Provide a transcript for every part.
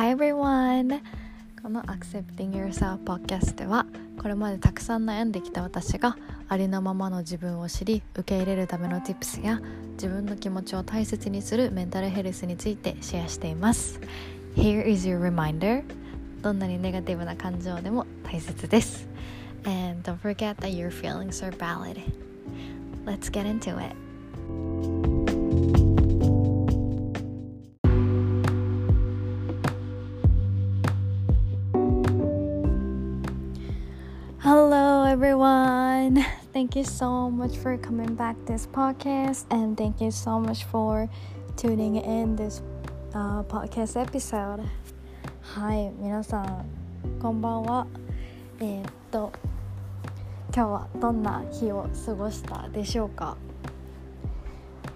Hi everyone! この Accepting Yourself Podcast ではこれまでたくさん悩んできた私がありのままの自分を知り受け入れるための Tips や自分の気持ちを大切にするメンタルヘルスについてシェアしています Here is your reminder どんなにネガティブな感情でも大切です And don't forget that your feelings are valid Let's get into it everyone. Thank you so much for coming back this podcast, and thank you so much for tuning in this uh, podcast episode. はい、皆さん、こんばんは。えーっと、今日はどんな日を過ごしたでしょうか。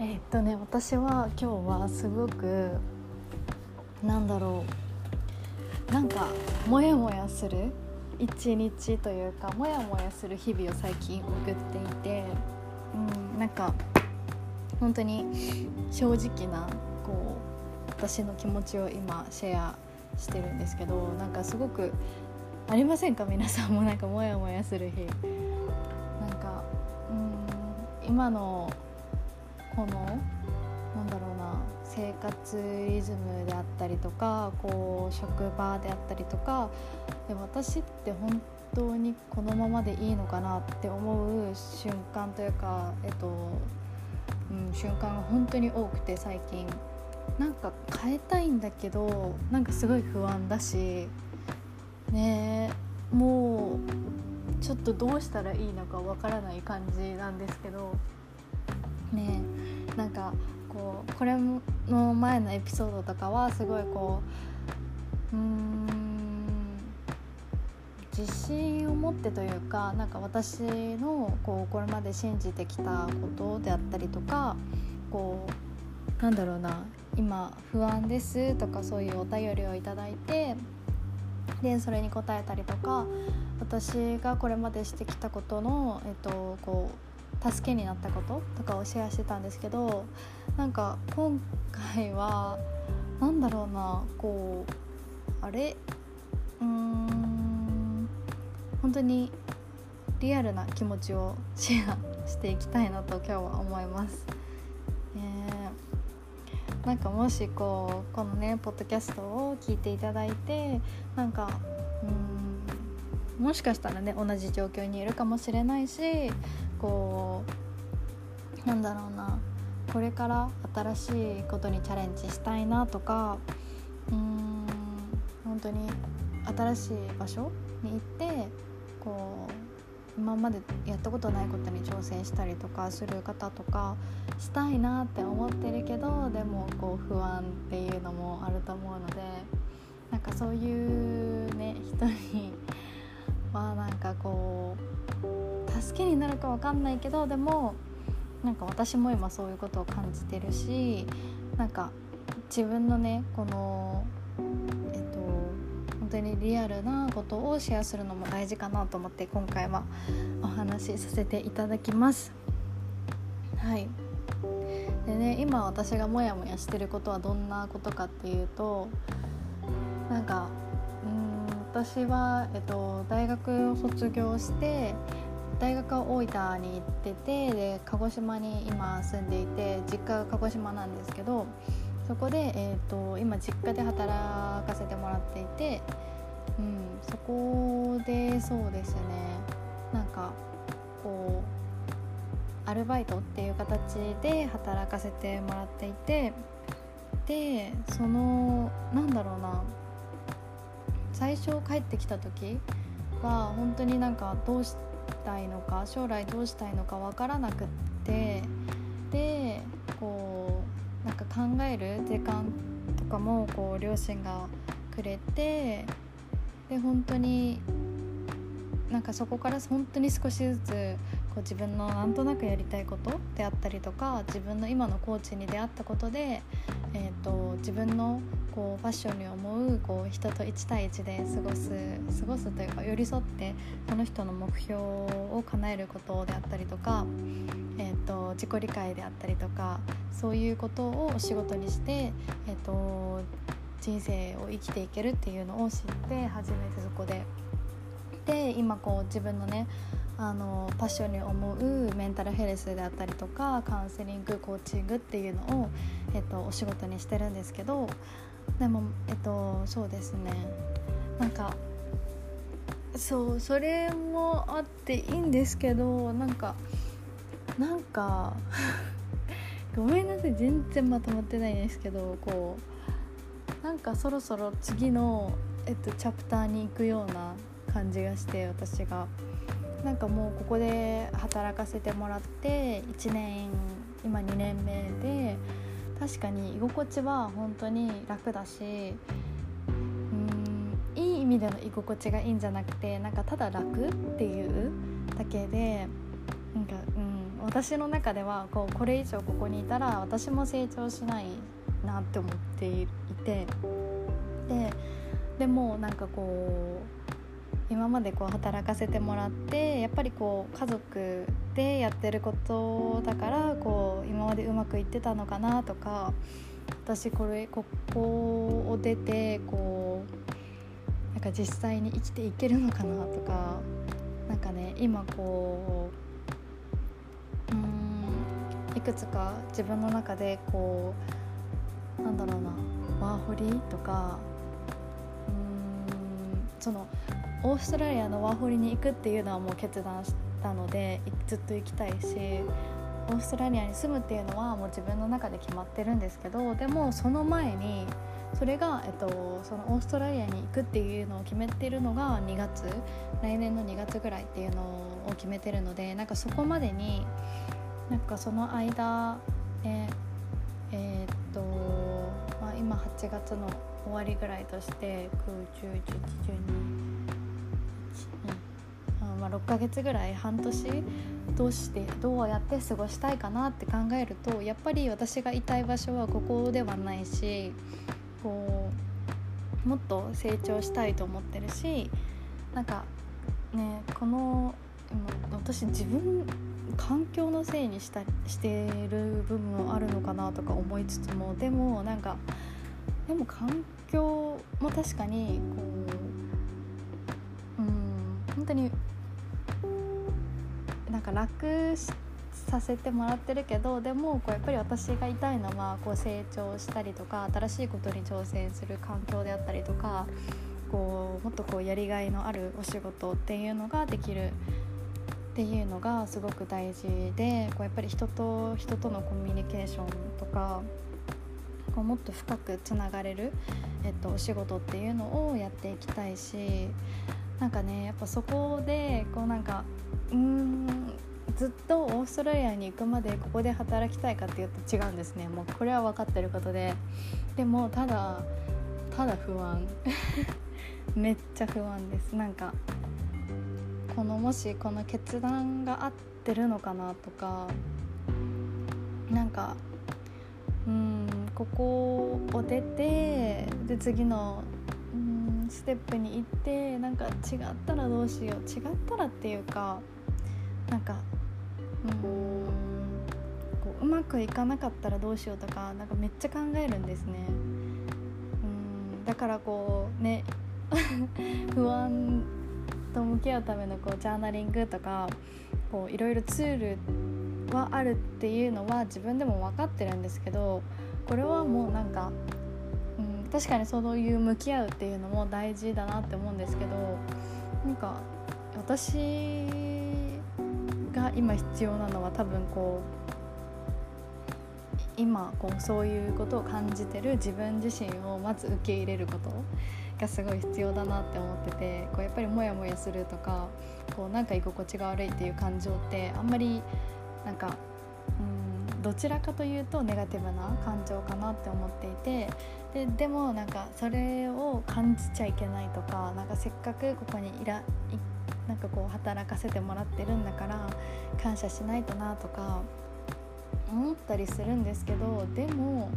えーっとね、私は今日はすごくなんだろう、なんかモヤモヤする。一日というかモヤモヤする日々を最近送っていて、うん、なんか本当に正直なこう私の気持ちを今シェアしてるんですけどなんかすごくありませんか？皆さんもなんかモヤモヤする日。なんかうん今のこのなんだろうな生活リズムであったりとかこう職場であったりとかで私って本当にこのままでいいのかなって思う瞬間というか、えっとうん、瞬間が本当に多くて最近。なんか変えたいんだけどなんかすごい不安だしねもうちょっとどうしたらいいのかわからない感じなんですけどねなんかこうこれの前のエピソードとかはすごいこううーん自信を持ってというかなんか私のこうこれまで信じてきたことであったりとかこうなんだろうな今不安ですとかそういうお便りをいただいてでそれに答えたりとか私がこれまでしてきたことの、えっと、こう助けになったこととかをシェアしてたんですけどなんか今回はなんだろうなこうあれ？うーん。本当にリアルな気持ちをシェアしていきたいなと今日は思います。えー、なんかもしこうこのねポッドキャストを聞いていただいてなんかうんもしかしたらね同じ状況にいるかもしれないしこうなんだろうなこれから新しいことにチャレンジしたいなとかうん本当に新しい場所に行って今までやったことないことに挑戦したりとかする方とかしたいなって思ってるけどでもこう不安っていうのもあると思うのでなんかそういうね人にまあなんかこう助けになるか分かんないけどでもなんか私も今そういうことを感じてるしなんか自分のねこの当にリアルなことをシェアするのも大事かなと思って今回はお話しさせていただきます。はい。でね今私がモヤモヤしてることはどんなことかっていうとなんかうん私は、えっと、大学を卒業して大学は大分に行っててで鹿児島に今住んでいて実家が鹿児島なんですけどそこで、えーと、今実家で働かせてもらっていて、うん、そこでそうですね。なんかこうアルバイトっていう形で働かせてもらっていてでそのなんだろうな。最初帰ってきた時は本当になんかどうしたいのか将来どうしたいのか分からなくってでこうなんか考える時間とかもこう両親がくれてで本当になんかそこから本当に少しずつこう自分のなんとなくやりたいことであったりとか自分の今のコーチに出会ったことで、えーと、自分のこうファッションに思うこう人と1対1で過ごす過ごすというか寄り添ってその人の目標を叶えることであったりとか、自己理解であったりとかそういうことを仕事にして、えーと人生を生きていけるっていうのを知って初めてそこで。で今こう自分のねあのパッションに思うメンタルヘルスであったりとかカウンセリングコーチングっていうのを、えっと、お仕事にしてるんですけどでもえっとそうですね。なんかそうそれもあっていいんですけどなんかなんかごめんなさい全然まとまってないんですけどこうなんかそろそろ次の、えっと、チャプターに行くような感じがして私が。なんかもうここで働かせてもらって1年今2年目で確かに居心地は本当に楽だしうんいい意味での居心地がいいんじゃなくてなんかただ楽っていうだけでなんか、私の中ではこうこれ以上ここにいたら私も成長しないなって思っていてででもなんかこう今までこう働かせてもらってやっぱりこう家族でやってることだからこう今までうまくいってたのかなとか私これここを出てこうなんか実際に生きていけるのかなとかなんかね今こうくつか自分の中でこうなんだろうなワーホリとかうんそのオーストラリアのワーホリに行くっていうのはもう決断したのでずっと行きたいしオーストラリアに住むっていうのはもう自分の中で決まってるんですけどでもその前にそれが、えっと、そのオーストラリアに行くっていうのを決めてるのが2月来年の2月ぐらいっていうのを決めてるのでなんかそこまでになんかその間ええー、っと、まあ、今8月の終わりぐらいとして9 1 1 1 1 2まあ、6ヶ月ぐらい半年どうしてどうやって過ごしたいかなって考えるとやっぱり私がいたい場所はここではないしこうもっと成長したいと思ってるしなんかねこの私自分環境のせいにしたしてる部分もあるのかなとか思いつつもでもなんかでも環境も確かにこううん本当になんか楽させてもらってるけどでもこうやっぱり私がいたいのはこう成長したりとか新しいことに挑戦する環境であったりとかこうもっとこうやりがいのあるお仕事っていうのができるっていうのがすごく大事でこうやっぱり人と人とのコミュニケーションとかこうもっと深くつながれる、えっと、お仕事っていうのをやっていきたいしなんかねやっぱそこでこうなんかうーんずっとオーストラリアに行くまでここで働きたいかっていうと違うんですね。もうこれは分かってることで。でもただただ不安。めっちゃ不安です。なんかこのもしこの決断が合ってるのかなとかなんかうんここを出てで次のうんステップに行ってなんか違ったらどうしよう違ったらっていうかなんかうんこううまくいかなかったらどうしようとかなんかめっちゃ考えるんですね。うんだからこうね 不安と向き合うためのこうジャーナリングとかこういろいろツールはあるっていうのは自分でも分かってるんですけどこれはもうなんかん確かにそういう向き合うっていうのも大事だなって思うんですけどなんか私が今必要なのは多分こう今こうそういうことを感じてる自分自身をまず受け入れること。がすごい必要だなって思っててこうやっぱりモヤモヤするとかこうなんか居心地が悪いっていう感情ってあんまりなんかうんどちらかというとネガティブな感情かなって思っていてででもなんかそれを感じちゃいけないとかなんかせっかくここにいらなんかこう働かせてもらってるんだから感謝しないとなとか思ったりするんですけどでも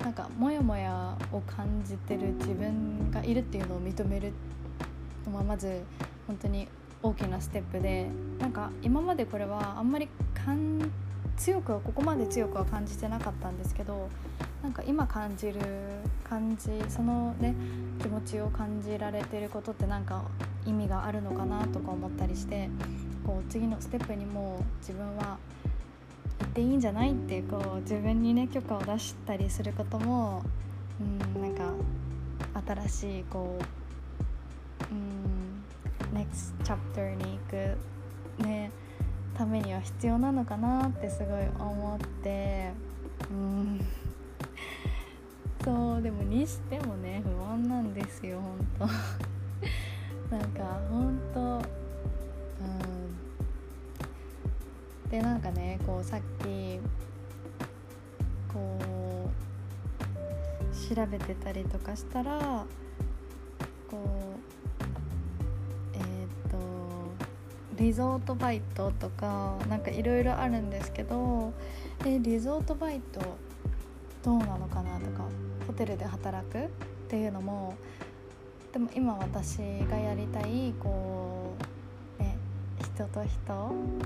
なんかモヤモヤを感じてる自分がいるっていうのを認めるのはまず本当に大きなステップでなんか今までこれはあんまり強くはここまで強くは感じてなかったんですけどなんか今感じる感じそのね気持ちを感じられてることってなんか意味があるのかなとか思ったりしてこう次のステップにも自分はっていいんじゃないってこう自分にね許可を出したりすることもうんなんか新しいこううん next chapter に行くねためには必要なのかなってすごい思ってうん。そうでもにしてもね不安なんですよ本当。でなんかねこうさっきこう調べてたりとかしたらこうえっ、ー、とリゾートバイトとかなんかいろいろあるんですけどえリゾートバイトどうなのかなとかホテルで働くっていうのもでも今私がやりたいこう、人と人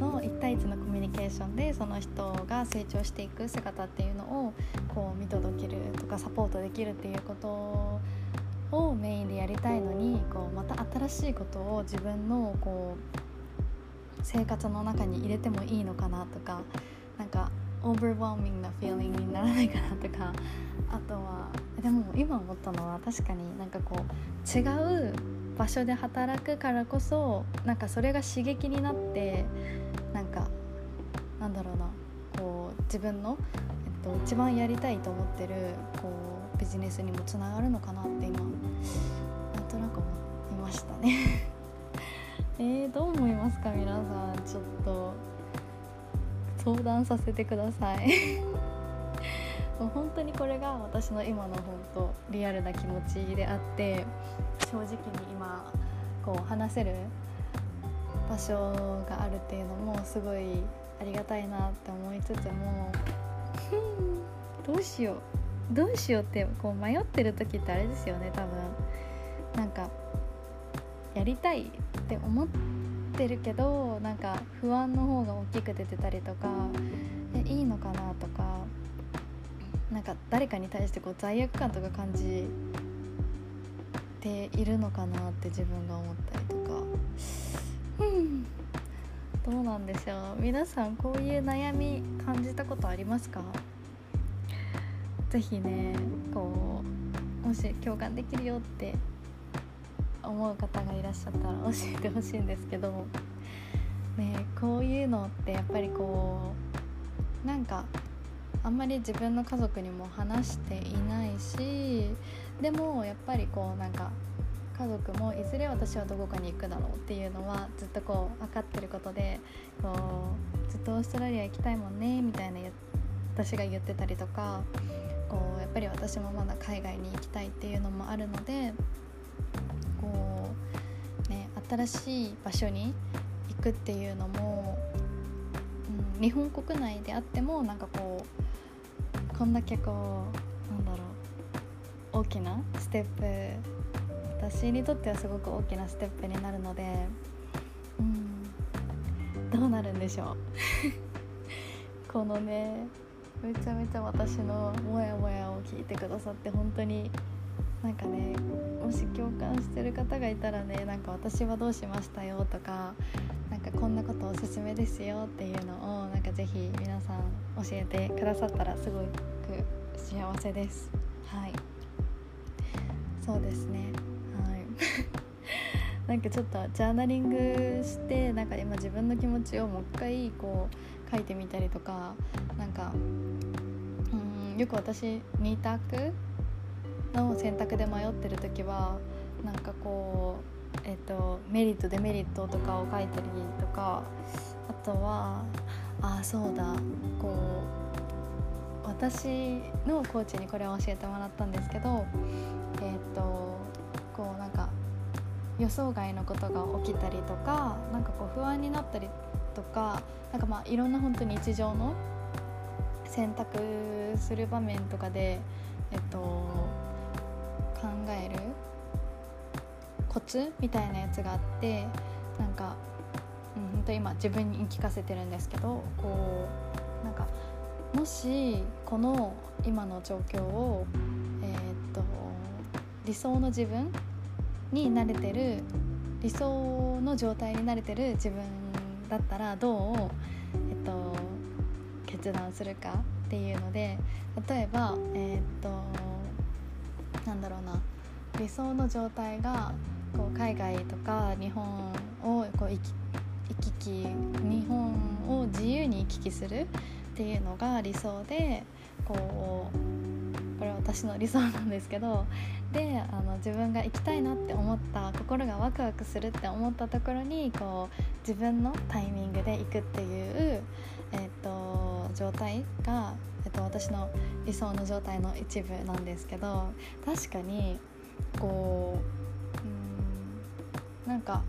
の1対1のコミュニケーションでその人が成長していく姿っていうのをこう見届けるとかサポートできるっていうことをメインでやりたいのにこうまた新しいことを自分のこう生活の中に入れてもいいのかなとかなんかオーバーワーミングなフィーリングにならないかなとかあとはでも今思ったのは確かになんかこう違う場所で働くからこそなんかそれが刺激になってなんかなんだろうなこう自分の、えっと、一番やりたいと思ってるこうビジネスにもつながるのかなって今なんとなく思いましたね。えー、どう思いますか皆さん。ちょっと相談させてください。もう本当にこれが私の今の本当リアルな気持ちであって正直に今こう話せる場所があるっていうのもすごいありがたいなって思いつつもどうしようどうしようってこう迷ってる時ってあれですよね多分。なんかやりたいって思ってるけどなんか不安の方が大きく出てたりとかえいいのかなとかなんか誰かに対してこう罪悪感とか感じているのかなって自分が思ったりとか。うん。どうなんでしょう。皆さんこういう悩み感じたことありますか？是非ねこうもし共感できるよって思う方がいらっしゃったら教えてほしいんですけどねこういうのってやっぱりこうなんかあんまり自分の家族にも話していないしでもやっぱりこうなんか家族もいずれ私はどこかに行くだろうっていうのはずっとこう分かってることでこうずっとオーストラリア行きたいもんねみたいな私が言ってたりとかこうやっぱり私もまだ海外に行きたいっていうのもあるのでこう、ね、新しい場所に行くっていうのも、うん、日本国内であってもなんかこうこんだけこうなんだろう大きなステップ私にとってはすごく大きなステップになるので、うん、どうなるんでしょう？このねめちゃめちゃ私のモヤモヤを聞いてくださって本当になんかねもし共感してる方がいたらねなんか私はどうしましたよとかなんかこんなことおすすめですよっていうのをなんかぜひ皆さん教えてくださったらすごく幸せです。はい。そうですね。はい。なんかちょっとジャーナリングしてなんか今自分の気持ちをもう一回こう書いてみたりとかなんかうんよく私2択の選択で迷ってる時はなんかこう、えーと、メリットデメリットとかを書いたりとかあとはああそうだこう私のコーチにこれを教えてもらったんですけどえっ、とこうなんか予想外のことが起きたりとかなんかこう不安になったりとかなんかまあいろんな本当に日常の選択する場面とかでえっと考えるコツみたいなやつがあってなんか、うん、本当今自分に聞かせてるんですけどこうなんかもしこの今の状況を、えー、っと理想の自分に慣れてる理想の状態に慣れてる自分だったらどう、えっと、決断するかっていうので例えばえー、っとなんだろうな理想の状態がこう海外とか日本をこう行き行き来日本を自由に行き来するっていうのが理想でこうこれは私の理想なんですけどであの自分が行きたいなって思った心がワクワクするって思ったところにこう自分のタイミングで行くっていう、えーと、状態が、えーと、私の理想の状態の一部なんですけど確かにこううんなんか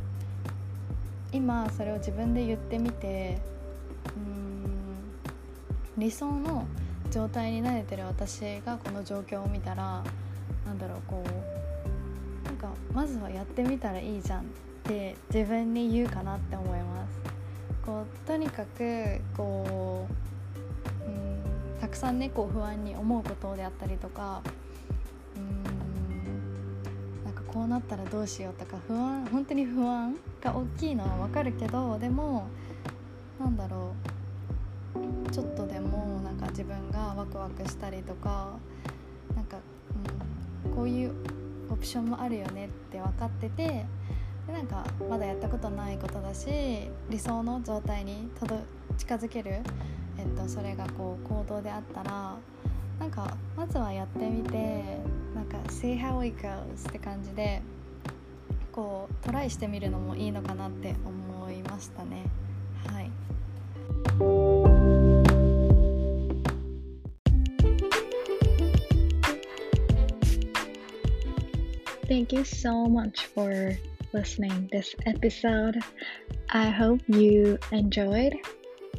今それを自分で言ってみて理想の状態に慣れてる私がこの状況を見たらなんだろうこうなんかまずはやってみたらいいじゃんって自分に言うかなって思います。こうとにかくこう、うん、たくさんねこう不安に思うことであったりとかうんなんかこうなったらどうしようとか不安本当に不安が大きいのはわかるけどでもなんだろうちょっとでもなんか自分がワクワクしたりとかなんか、うん、こういうオプションもあるよねって分かっててでなんかまだやったことないことだし理想の状態に近づける、えっと、それがこう行動であったらなんかまずはやってみてなんか「see how it goes」って感じでこうトライしてみるのもいいのかなって思いましたねはい。Thank you so much for listening this episode. I hope you enjoyed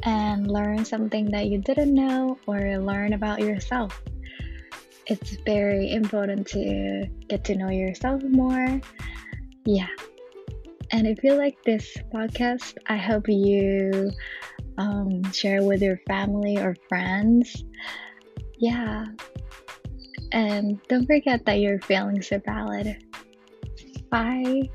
and learned something that you didn't know or learn about yourself. It's very important to get to know yourself more. Yeah. And if you like this podcast, I hope you um, share with your family or friends. Yeah. And don't forget that your feelings are valid. Bye.